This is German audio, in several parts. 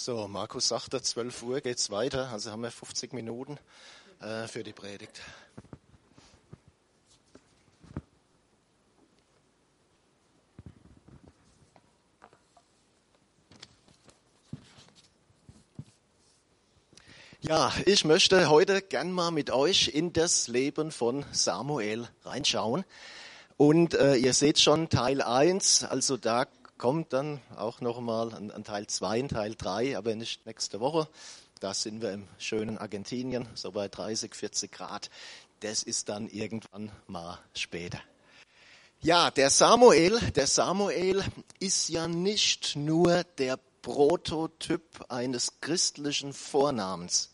So, Markus sagte, 12 Uhr geht's weiter, also haben wir 50 Minuten äh, für die Predigt. Ja, ich möchte heute gern mal mit euch in das Leben von Samuel reinschauen. Und äh, ihr seht schon Teil 1, also da kommt dann auch nochmal ein, ein Teil 2, ein Teil 3, aber nicht nächste Woche. Da sind wir im schönen Argentinien, so bei 30, 40 Grad. Das ist dann irgendwann mal später. Ja, der Samuel, der Samuel ist ja nicht nur der Prototyp eines christlichen Vornamens.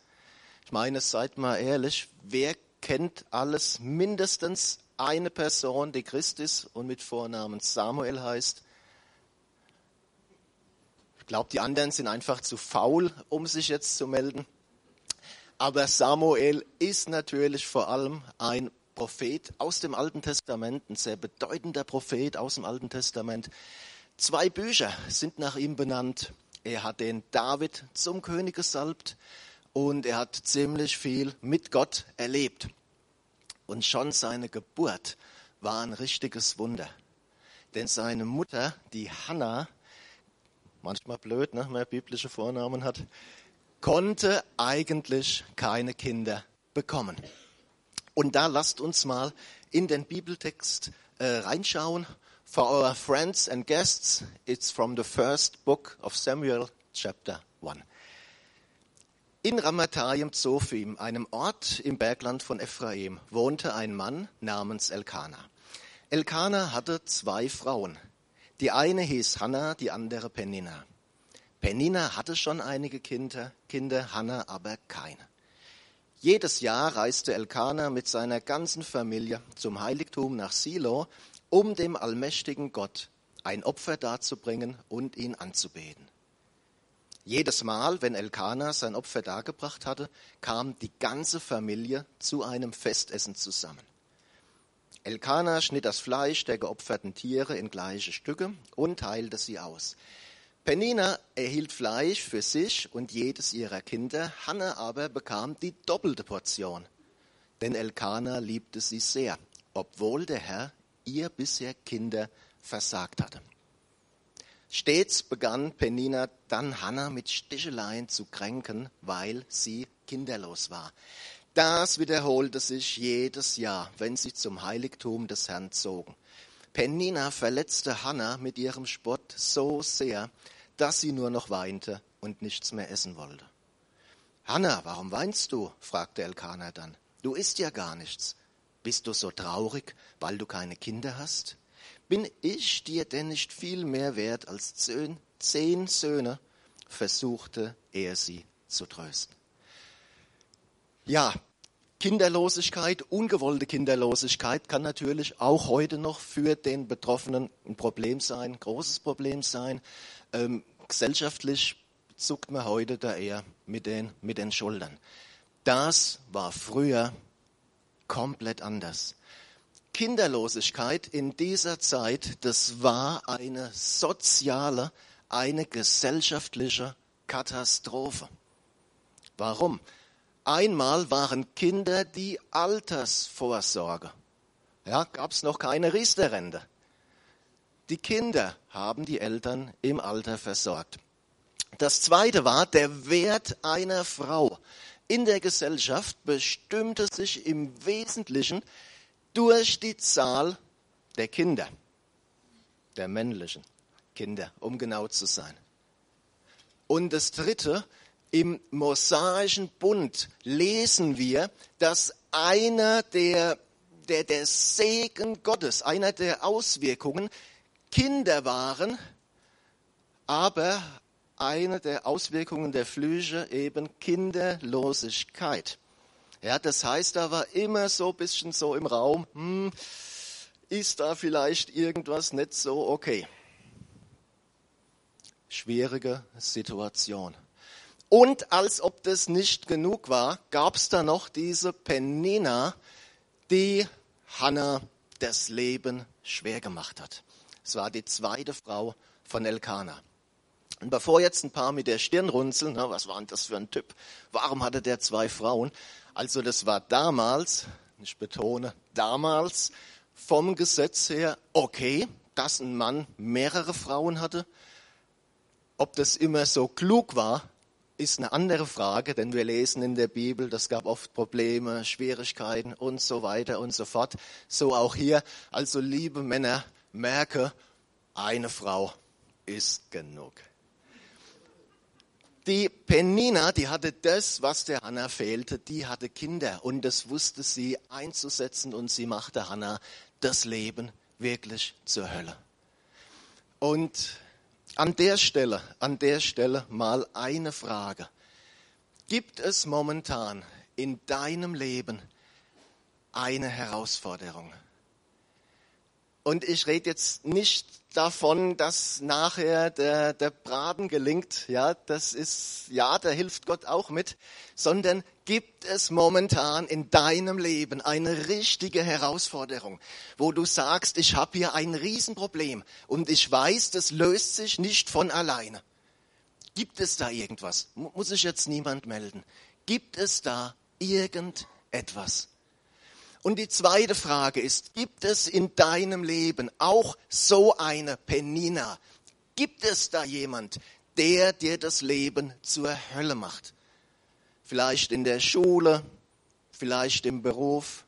Ich meine, seid mal ehrlich, wer kennt alles mindestens eine Person, die Christ ist und mit Vornamen Samuel heißt? Glaube, die anderen sind einfach zu faul, um sich jetzt zu melden. Aber Samuel ist natürlich vor allem ein Prophet aus dem Alten Testament, ein sehr bedeutender Prophet aus dem Alten Testament. Zwei Bücher sind nach ihm benannt. Er hat den David zum König gesalbt und er hat ziemlich viel mit Gott erlebt. Und schon seine Geburt war ein richtiges Wunder. Denn seine Mutter, die Hannah, manchmal blöd, ne, wenn man biblische Vornamen hat, konnte eigentlich keine Kinder bekommen. Und da lasst uns mal in den Bibeltext äh, reinschauen For our friends and guests, it's from the first book of Samuel, chapter 1. In Ramatayim Zophim, einem Ort im Bergland von Ephraim, wohnte ein Mann namens Elkanah. Elkanah hatte zwei Frauen. Die eine hieß Hannah, die andere Penina. Penina hatte schon einige Kinder, Kinder, Hannah aber keine. Jedes Jahr reiste Elkanah mit seiner ganzen Familie zum Heiligtum nach Silo, um dem allmächtigen Gott ein Opfer darzubringen und ihn anzubeten. Jedes Mal, wenn Elkanah sein Opfer dargebracht hatte, kam die ganze Familie zu einem Festessen zusammen. Elkanah schnitt das Fleisch der geopferten Tiere in gleiche Stücke und teilte sie aus. Penina erhielt Fleisch für sich und jedes ihrer Kinder, Hanne aber bekam die doppelte Portion, denn Elkanah liebte sie sehr, obwohl der Herr ihr bisher Kinder versagt hatte. Stets begann Penina dann Hannah mit Sticheleien zu kränken, weil sie kinderlos war. Das wiederholte sich jedes Jahr, wenn sie zum Heiligtum des Herrn zogen. Penina verletzte Hannah mit ihrem Spott so sehr, dass sie nur noch weinte und nichts mehr essen wollte. Hannah, warum weinst du? fragte Elkanah dann. Du isst ja gar nichts. Bist du so traurig, weil du keine Kinder hast? Bin ich dir denn nicht viel mehr wert als zehn Söhne? versuchte er sie zu trösten. Ja, Kinderlosigkeit, ungewollte Kinderlosigkeit kann natürlich auch heute noch für den Betroffenen ein Problem sein, ein großes Problem sein. Ähm, gesellschaftlich zuckt man heute da eher mit den, mit den Schultern. Das war früher komplett anders. Kinderlosigkeit in dieser Zeit, das war eine soziale, eine gesellschaftliche Katastrophe. Warum? Einmal waren Kinder die Altersvorsorge. Ja, gab es noch keine Riester-Rente. Die Kinder haben die Eltern im Alter versorgt. Das zweite war der Wert einer Frau in der Gesellschaft bestimmte sich im Wesentlichen durch die Zahl der Kinder, der männlichen Kinder, um genau zu sein. Und das Dritte, im mosaischen Bund lesen wir, dass einer der, der, der Segen Gottes, einer der Auswirkungen Kinder waren, aber eine der Auswirkungen der Flüche eben Kinderlosigkeit. Ja, das heißt, da war immer so ein bisschen so im Raum, hm, ist da vielleicht irgendwas nicht so okay. Schwierige Situation. Und als ob das nicht genug war, gab es da noch diese Penina, die Hannah das Leben schwer gemacht hat. Es war die zweite Frau von Elkanah. Und bevor jetzt ein paar mit der Stirn runzeln, na, was war denn das für ein Typ? Warum hatte der zwei Frauen? Also das war damals, ich betone, damals vom Gesetz her okay, dass ein Mann mehrere Frauen hatte. Ob das immer so klug war, ist eine andere Frage, denn wir lesen in der Bibel, das gab oft Probleme, Schwierigkeiten und so weiter und so fort. So auch hier. Also liebe Männer, merke, eine Frau ist genug. Die Penina, die hatte das, was der Hannah fehlte, die hatte Kinder und das wusste sie einzusetzen und sie machte Hannah das Leben wirklich zur Hölle. Und an der Stelle, an der Stelle mal eine Frage. Gibt es momentan in deinem Leben eine Herausforderung? Und ich rede jetzt nicht davon, dass nachher der, der Braten gelingt. Ja, das ist, ja, da hilft Gott auch mit. Sondern gibt es momentan in deinem Leben eine richtige Herausforderung, wo du sagst, ich habe hier ein Riesenproblem und ich weiß, das löst sich nicht von alleine. Gibt es da irgendwas? Muss sich jetzt niemand melden? Gibt es da irgendetwas? Und die zweite Frage ist, gibt es in deinem Leben auch so eine Penina? Gibt es da jemand, der dir das Leben zur Hölle macht? Vielleicht in der Schule, vielleicht im Beruf,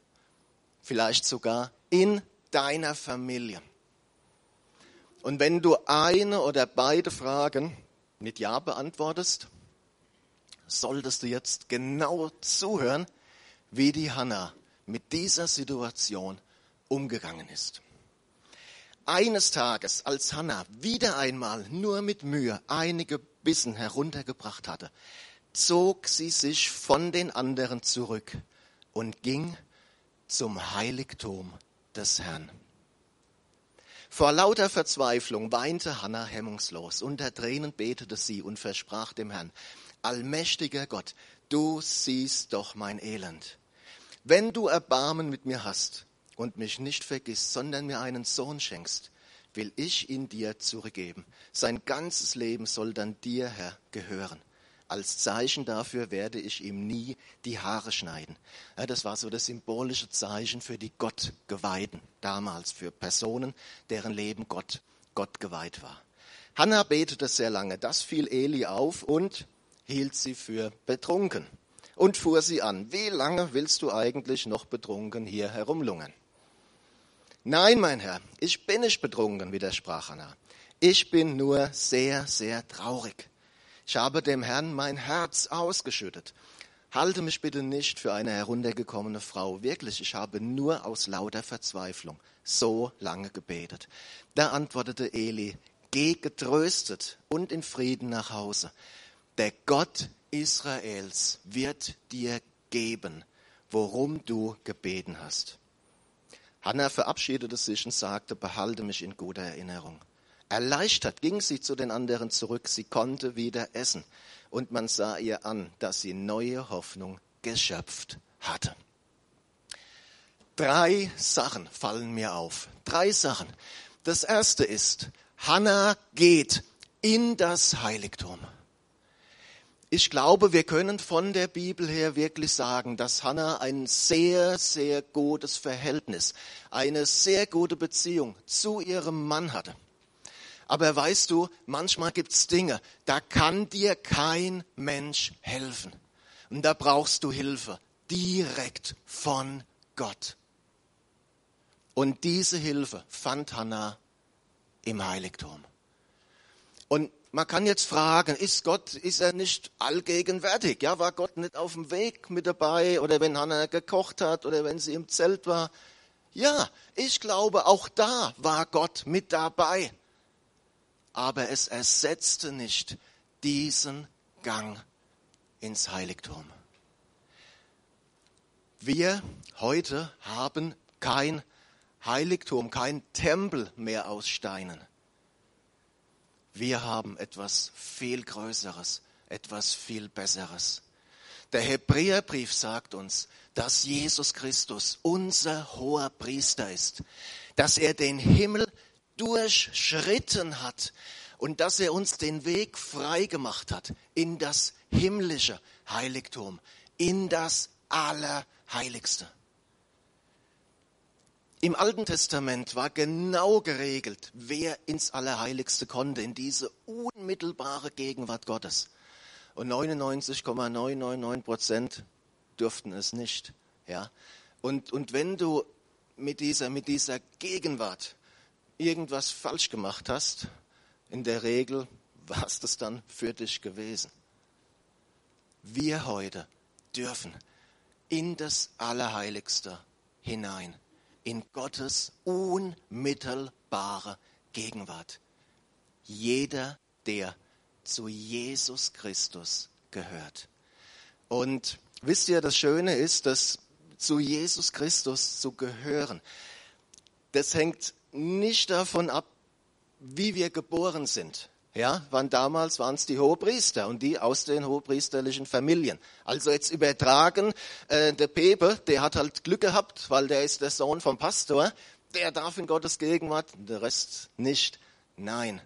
vielleicht sogar in deiner Familie. Und wenn du eine oder beide Fragen mit Ja beantwortest, solltest du jetzt genau zuhören, wie die Hannah mit dieser Situation umgegangen ist. Eines Tages, als Hannah wieder einmal nur mit Mühe einige Bissen heruntergebracht hatte, zog sie sich von den anderen zurück und ging zum Heiligtum des Herrn. Vor lauter Verzweiflung weinte Hannah hemmungslos. Unter Tränen betete sie und versprach dem Herrn, Allmächtiger Gott, du siehst doch mein Elend. Wenn du Erbarmen mit mir hast und mich nicht vergisst, sondern mir einen Sohn schenkst, will ich ihn dir zurückgeben. Sein ganzes Leben soll dann dir, Herr, gehören. Als Zeichen dafür werde ich ihm nie die Haare schneiden. Ja, das war so das symbolische Zeichen für die Gottgeweihten damals, für Personen, deren Leben Gott, Gott geweiht war. Hannah betete sehr lange. Das fiel Eli auf und hielt sie für betrunken und fuhr sie an. Wie lange willst du eigentlich noch betrunken hier herumlungern? Nein, mein Herr, ich bin nicht betrunken, widersprach Hannah. Ich bin nur sehr, sehr traurig. Ich habe dem Herrn mein Herz ausgeschüttet. Halte mich bitte nicht für eine heruntergekommene Frau. Wirklich, ich habe nur aus lauter Verzweiflung so lange gebetet. Da antwortete Eli, geh getröstet und in Frieden nach Hause. Der Gott Israels wird dir geben, worum du gebeten hast. Hannah verabschiedete sich und sagte, behalte mich in guter Erinnerung. Erleichtert ging sie zu den anderen zurück, sie konnte wieder essen und man sah ihr an, dass sie neue Hoffnung geschöpft hatte. Drei Sachen fallen mir auf. Drei Sachen. Das erste ist, Hannah geht in das Heiligtum. Ich glaube, wir können von der Bibel her wirklich sagen, dass Hannah ein sehr, sehr gutes Verhältnis, eine sehr gute Beziehung zu ihrem Mann hatte. Aber weißt du, manchmal gibt's Dinge, da kann dir kein Mensch helfen. Und da brauchst du Hilfe direkt von Gott. Und diese Hilfe fand Hannah im Heiligtum. Und man kann jetzt fragen, ist Gott, ist er nicht allgegenwärtig? Ja, war Gott nicht auf dem Weg mit dabei oder wenn Hannah gekocht hat oder wenn sie im Zelt war? Ja, ich glaube, auch da war Gott mit dabei. Aber es ersetzte nicht diesen Gang ins Heiligtum. Wir heute haben kein Heiligtum, kein Tempel mehr aus Steinen. Wir haben etwas viel Größeres, etwas viel Besseres. Der Hebräerbrief sagt uns, dass Jesus Christus unser hoher Priester ist, dass er den Himmel durchschritten hat und dass er uns den Weg frei gemacht hat in das himmlische Heiligtum, in das Allerheiligste. Im Alten Testament war genau geregelt, wer ins Allerheiligste konnte, in diese unmittelbare Gegenwart Gottes. Und 99,999 Prozent durften es nicht. Ja? Und, und wenn du mit dieser, mit dieser Gegenwart irgendwas falsch gemacht hast, in der Regel war es das dann für dich gewesen. Wir heute dürfen in das Allerheiligste hinein in Gottes unmittelbare Gegenwart. Jeder, der zu Jesus Christus gehört. Und wisst ihr, das Schöne ist, dass zu Jesus Christus zu gehören, das hängt nicht davon ab, wie wir geboren sind. Ja, waren damals waren es die Hohepriester und die aus den hohepriesterlichen Familien. Also jetzt übertragen, äh, der Pepe, der hat halt Glück gehabt, weil der ist der Sohn vom Pastor, der darf in Gottes Gegenwart, der Rest nicht. Nein.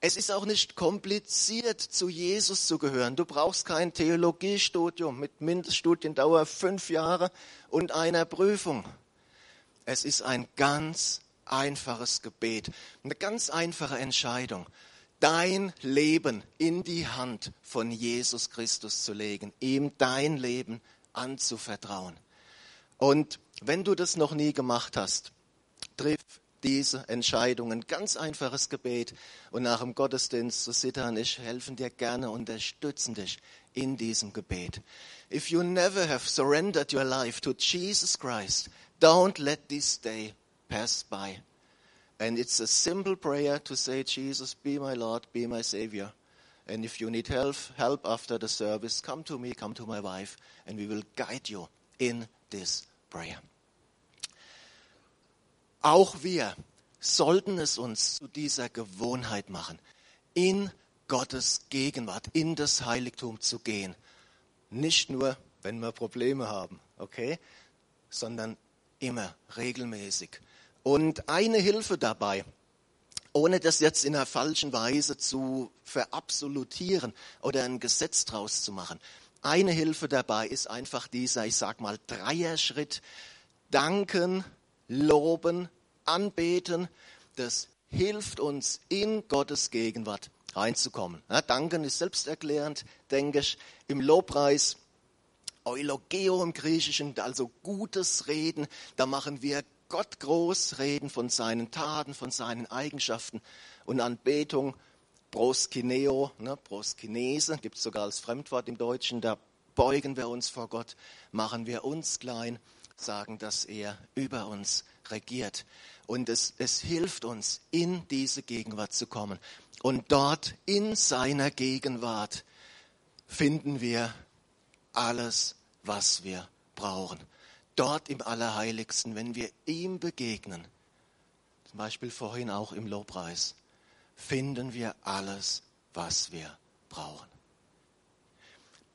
Es ist auch nicht kompliziert, zu Jesus zu gehören. Du brauchst kein Theologiestudium mit Mindeststudiendauer fünf Jahre und einer Prüfung. Es ist ein ganz einfaches Gebet, eine ganz einfache Entscheidung, dein Leben in die Hand von Jesus Christus zu legen, ihm dein Leben anzuvertrauen. Und wenn du das noch nie gemacht hast, triff diese Entscheidungen. Ganz einfaches Gebet. Und nach dem Gottesdienst zu sittern, ich helfen dir gerne, unterstützen dich in diesem Gebet. If you never have surrendered your life to Jesus Christ, don't let this day pass by. And it's a simple prayer to say, Jesus, be my Lord, be my Savior. And if you need help, help after the service, come to me, come to my wife, and we will guide you in this prayer. Auch wir sollten es uns zu dieser Gewohnheit machen, in Gottes Gegenwart, in das Heiligtum zu gehen. Nicht nur, wenn wir Probleme haben, okay, sondern immer regelmäßig. Und eine Hilfe dabei, ohne das jetzt in einer falschen Weise zu verabsolutieren oder ein Gesetz draus zu machen. Eine Hilfe dabei ist einfach dieser, ich sag mal, Dreierschritt. Danken, loben, anbeten. Das hilft uns in Gottes Gegenwart reinzukommen. Ja, danken ist selbsterklärend, denke ich. Im Lobpreis Eulogeo im Griechischen, also gutes Reden, da machen wir Gott groß reden von seinen Taten, von seinen Eigenschaften und Anbetung, proskineo, ne, proskinese, gibt es sogar als Fremdwort im Deutschen, da beugen wir uns vor Gott, machen wir uns klein, sagen, dass er über uns regiert. Und es, es hilft uns, in diese Gegenwart zu kommen. Und dort in seiner Gegenwart finden wir alles, was wir brauchen dort im Allerheiligsten, wenn wir ihm begegnen, zum Beispiel vorhin auch im Lobpreis, finden wir alles, was wir brauchen.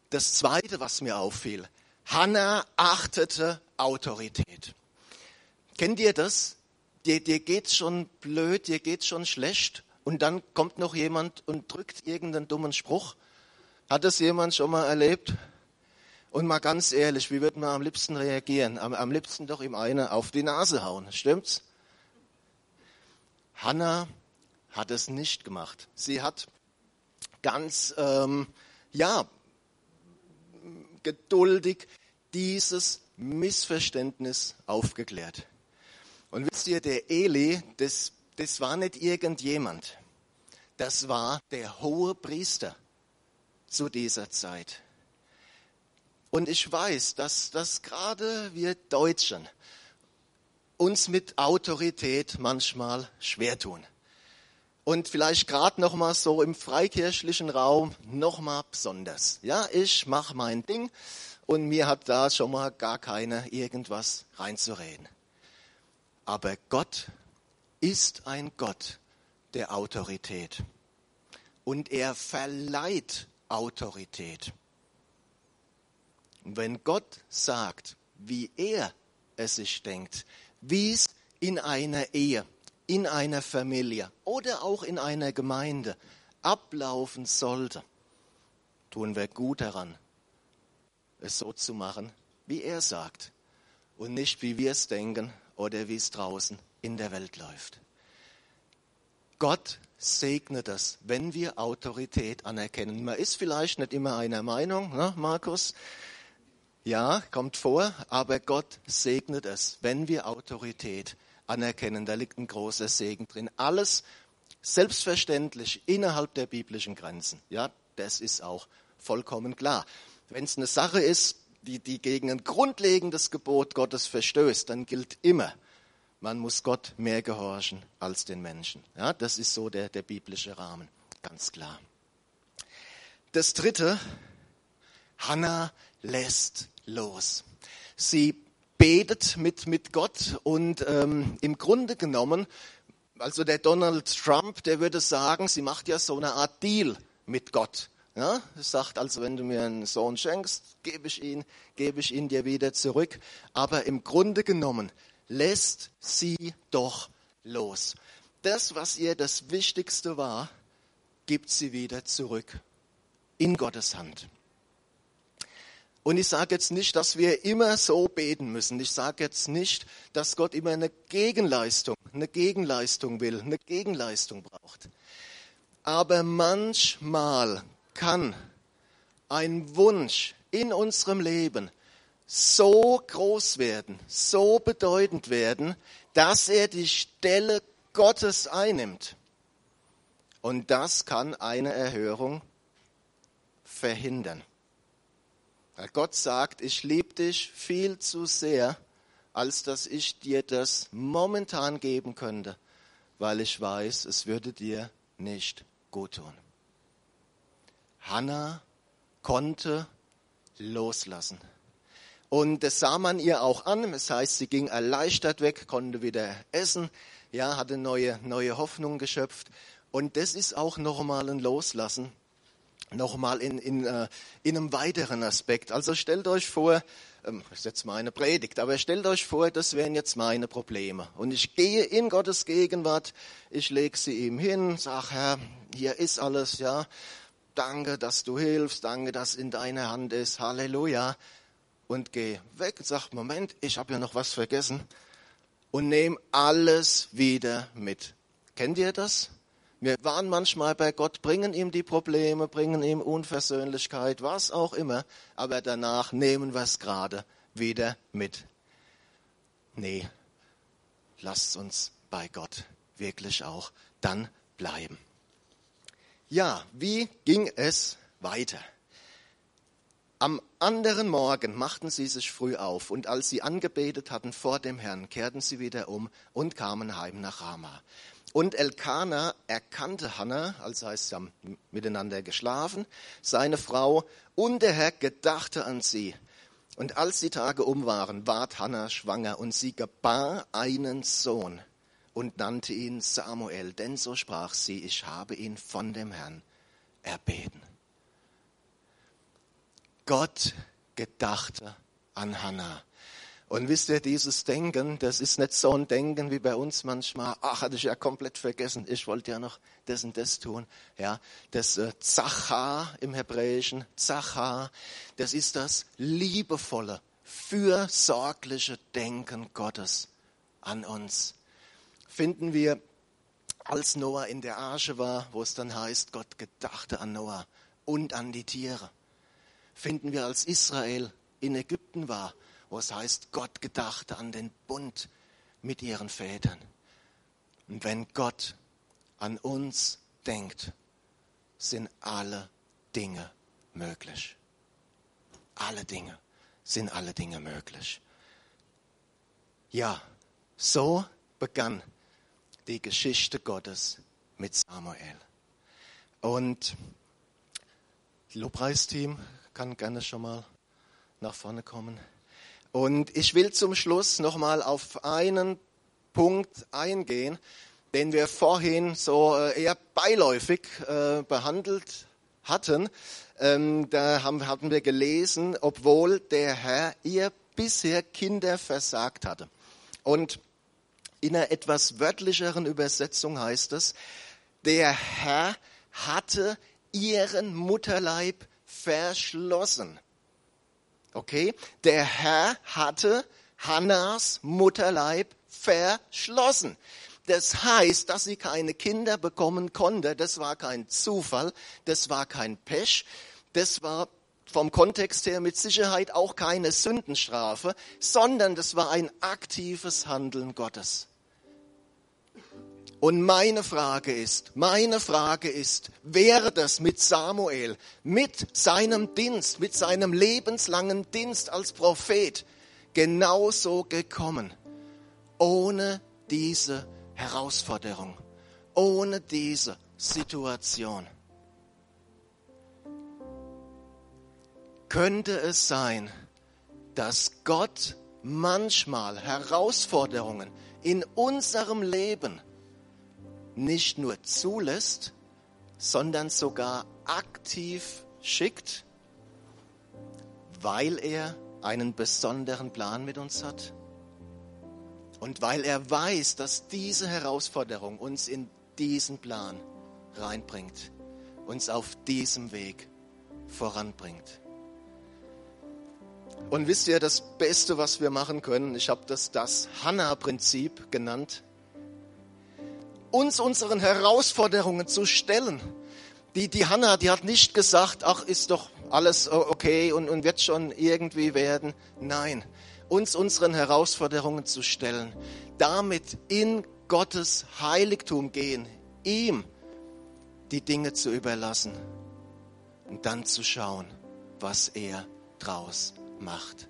Das Zweite, was mir auffiel, Hannah achtete Autorität. Kennt ihr das? Dir, dir geht's schon blöd, dir geht's schon schlecht und dann kommt noch jemand und drückt irgendeinen dummen Spruch. Hat das jemand schon mal erlebt? Und mal ganz ehrlich, wie wird man am liebsten reagieren? Am, am liebsten doch ihm eine auf die Nase hauen, stimmt's? Hannah hat es nicht gemacht. Sie hat ganz, ähm, ja, geduldig dieses Missverständnis aufgeklärt. Und wisst ihr, der Eli, das, das war nicht irgendjemand. Das war der hohe Priester zu dieser Zeit. Und ich weiß, dass, dass gerade wir Deutschen uns mit Autorität manchmal schwer tun. Und vielleicht gerade noch mal so im freikirchlichen Raum noch mal besonders. Ja, ich mache mein Ding und mir hat da schon mal gar keiner irgendwas reinzureden. Aber Gott ist ein Gott der Autorität. Und er verleiht Autorität. Wenn Gott sagt, wie er es sich denkt, wie es in einer Ehe, in einer Familie oder auch in einer Gemeinde ablaufen sollte, tun wir gut daran, es so zu machen, wie er sagt und nicht wie wir es denken oder wie es draußen in der Welt läuft. Gott segnet es, wenn wir Autorität anerkennen. Man ist vielleicht nicht immer einer Meinung, ne, Markus? Ja, kommt vor, aber Gott segnet es, wenn wir Autorität anerkennen. Da liegt ein großer Segen drin. Alles selbstverständlich innerhalb der biblischen Grenzen. Ja, das ist auch vollkommen klar. Wenn es eine Sache ist, die, die gegen ein grundlegendes Gebot Gottes verstößt, dann gilt immer, man muss Gott mehr gehorchen als den Menschen. Ja, das ist so der, der biblische Rahmen, ganz klar. Das dritte, Hannah lässt los. Sie betet mit, mit Gott und ähm, im Grunde genommen, also der Donald Trump, der würde sagen, sie macht ja so eine Art Deal mit Gott. Ja, sagt also, wenn du mir einen Sohn schenkst, gebe ich ihn, gebe ich ihn dir wieder zurück. Aber im Grunde genommen lässt sie doch los. Das, was ihr das Wichtigste war, gibt sie wieder zurück in Gottes Hand. Und ich sage jetzt nicht, dass wir immer so beten müssen. Ich sage jetzt nicht, dass Gott immer eine Gegenleistung, eine Gegenleistung will, eine Gegenleistung braucht. Aber manchmal kann ein Wunsch in unserem Leben so groß werden, so bedeutend werden, dass er die Stelle Gottes einnimmt. Und das kann eine Erhörung verhindern. Weil Gott sagt, ich liebe dich viel zu sehr, als dass ich dir das momentan geben könnte, weil ich weiß, es würde dir nicht gut tun. Hannah konnte loslassen. Und das sah man ihr auch an. Das heißt, sie ging erleichtert weg, konnte wieder essen, ja, hatte neue, neue Hoffnung geschöpft. Und das ist auch nochmal ein Loslassen, nochmal in, in, äh, in einem weiteren Aspekt. Also stellt euch vor, ähm, das ist jetzt meine Predigt, aber stellt euch vor, das wären jetzt meine Probleme. Und ich gehe in Gottes Gegenwart, ich lege sie ihm hin, sag Herr, hier ist alles, ja. Danke, dass du hilfst, danke, dass in deiner Hand ist, Halleluja und gehe weg und sage, Moment, ich habe ja noch was vergessen und nehme alles wieder mit. Kennt ihr das? Wir waren manchmal bei Gott, bringen ihm die Probleme, bringen ihm Unversöhnlichkeit, was auch immer, aber danach nehmen wir es gerade wieder mit. Nee, lasst uns bei Gott wirklich auch dann bleiben. Ja, wie ging es weiter? Am anderen Morgen machten sie sich früh auf, und als sie angebetet hatten vor dem Herrn, kehrten sie wieder um und kamen heim nach Rama. Und Elkanah erkannte Hannah, als heißt sie haben miteinander geschlafen, seine Frau, und der Herr gedachte an sie. Und als die Tage um waren, ward Hannah schwanger, und sie gebar einen Sohn und nannte ihn Samuel, denn so sprach sie, ich habe ihn von dem Herrn erbeten. Gott gedachte an Hannah. Und wisst ihr, dieses Denken, das ist nicht so ein Denken wie bei uns manchmal. Ach, hatte ich ja komplett vergessen. Ich wollte ja noch das und das tun. Ja, das äh, Zachar im Hebräischen, Zachar, das ist das liebevolle, fürsorgliche Denken Gottes an uns. Finden wir, als Noah in der Arche war, wo es dann heißt, Gott gedachte an Noah und an die Tiere finden wir, als Israel in Ägypten war, wo es heißt, Gott gedachte an den Bund mit ihren Vätern. Und wenn Gott an uns denkt, sind alle Dinge möglich. Alle Dinge sind alle Dinge möglich. Ja, so begann die Geschichte Gottes mit Samuel. Und Lobpreisteam kann gerne schon mal nach vorne kommen. Und ich will zum Schluss nochmal auf einen Punkt eingehen, den wir vorhin so äh, eher beiläufig äh, behandelt hatten. Ähm, da haben, hatten wir gelesen, obwohl der Herr ihr bisher Kinder versagt hatte. Und In einer etwas wörtlicheren Übersetzung heißt es, der Herr hatte ihren Mutterleib verschlossen. Okay? Der Herr hatte Hannas Mutterleib verschlossen. Das heißt, dass sie keine Kinder bekommen konnte. Das war kein Zufall, das war kein Pech, das war vom Kontext her mit Sicherheit auch keine Sündenstrafe, sondern das war ein aktives Handeln Gottes. Und meine Frage ist, meine Frage ist, wäre das mit Samuel, mit seinem Dienst, mit seinem lebenslangen Dienst als Prophet genauso gekommen, ohne diese Herausforderung, ohne diese Situation? Könnte es sein, dass Gott manchmal Herausforderungen in unserem Leben nicht nur zulässt, sondern sogar aktiv schickt, weil er einen besonderen Plan mit uns hat und weil er weiß, dass diese Herausforderung uns in diesen Plan reinbringt, uns auf diesem Weg voranbringt. Und wisst ihr, das Beste, was wir machen können, ich habe das das Hannah-Prinzip genannt, uns unseren Herausforderungen zu stellen. Die, die Hannah, die hat nicht gesagt, ach, ist doch alles okay und, und wird schon irgendwie werden. Nein, uns unseren Herausforderungen zu stellen, damit in Gottes Heiligtum gehen, ihm die Dinge zu überlassen und dann zu schauen, was er draus macht.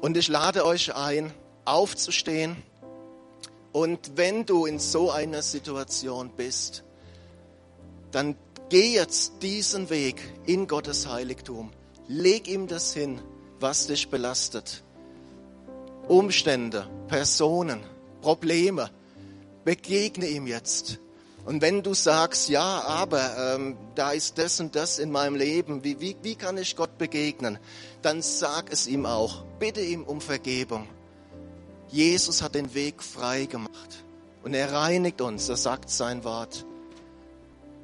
Und ich lade euch ein, aufzustehen und wenn du in so einer Situation bist, dann geh jetzt diesen Weg in Gottes Heiligtum. Leg ihm das hin, was dich belastet. Umstände, Personen, Probleme. Begegne ihm jetzt. Und wenn du sagst, ja, aber ähm, da ist das und das in meinem Leben, wie, wie, wie kann ich Gott begegnen? Dann sag es ihm auch. Bitte ihm um Vergebung. Jesus hat den Weg frei gemacht und er reinigt uns, er sagt sein Wort.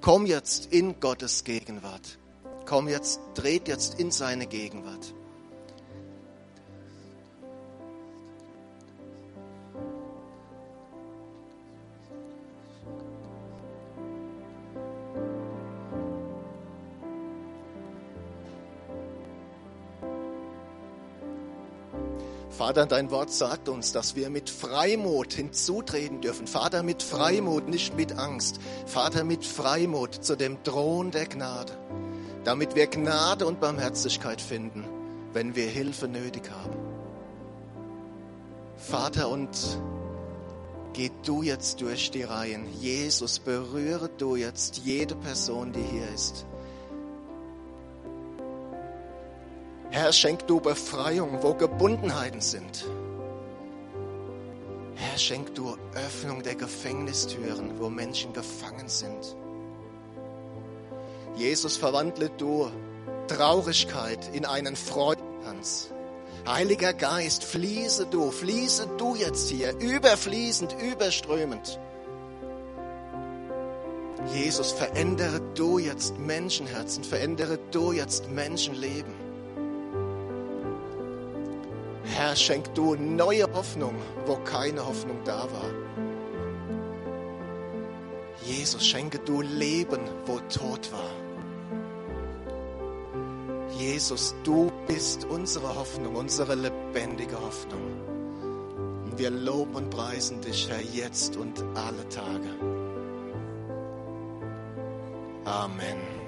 Komm jetzt in Gottes Gegenwart. Komm jetzt, dreht jetzt in seine Gegenwart. Vater, dein Wort sagt uns, dass wir mit Freimut hinzutreten dürfen. Vater, mit Freimut, nicht mit Angst. Vater, mit Freimut zu dem Thron der Gnade, damit wir Gnade und Barmherzigkeit finden, wenn wir Hilfe nötig haben. Vater, und geh du jetzt durch die Reihen. Jesus, berühre du jetzt jede Person, die hier ist. Herr, schenk du Befreiung, wo Gebundenheiten sind. Herr, schenk du Öffnung der Gefängnistüren, wo Menschen gefangen sind. Jesus, verwandle du Traurigkeit in einen Freudentanz. Heiliger Geist, fließe du, fließe du jetzt hier, überfließend, überströmend. Jesus, verändere du jetzt Menschenherzen, verändere du jetzt Menschenleben. Herr, schenk du neue Hoffnung, wo keine Hoffnung da war. Jesus, schenke du Leben, wo Tod war. Jesus, du bist unsere Hoffnung, unsere lebendige Hoffnung. Wir loben und preisen dich, Herr, jetzt und alle Tage. Amen.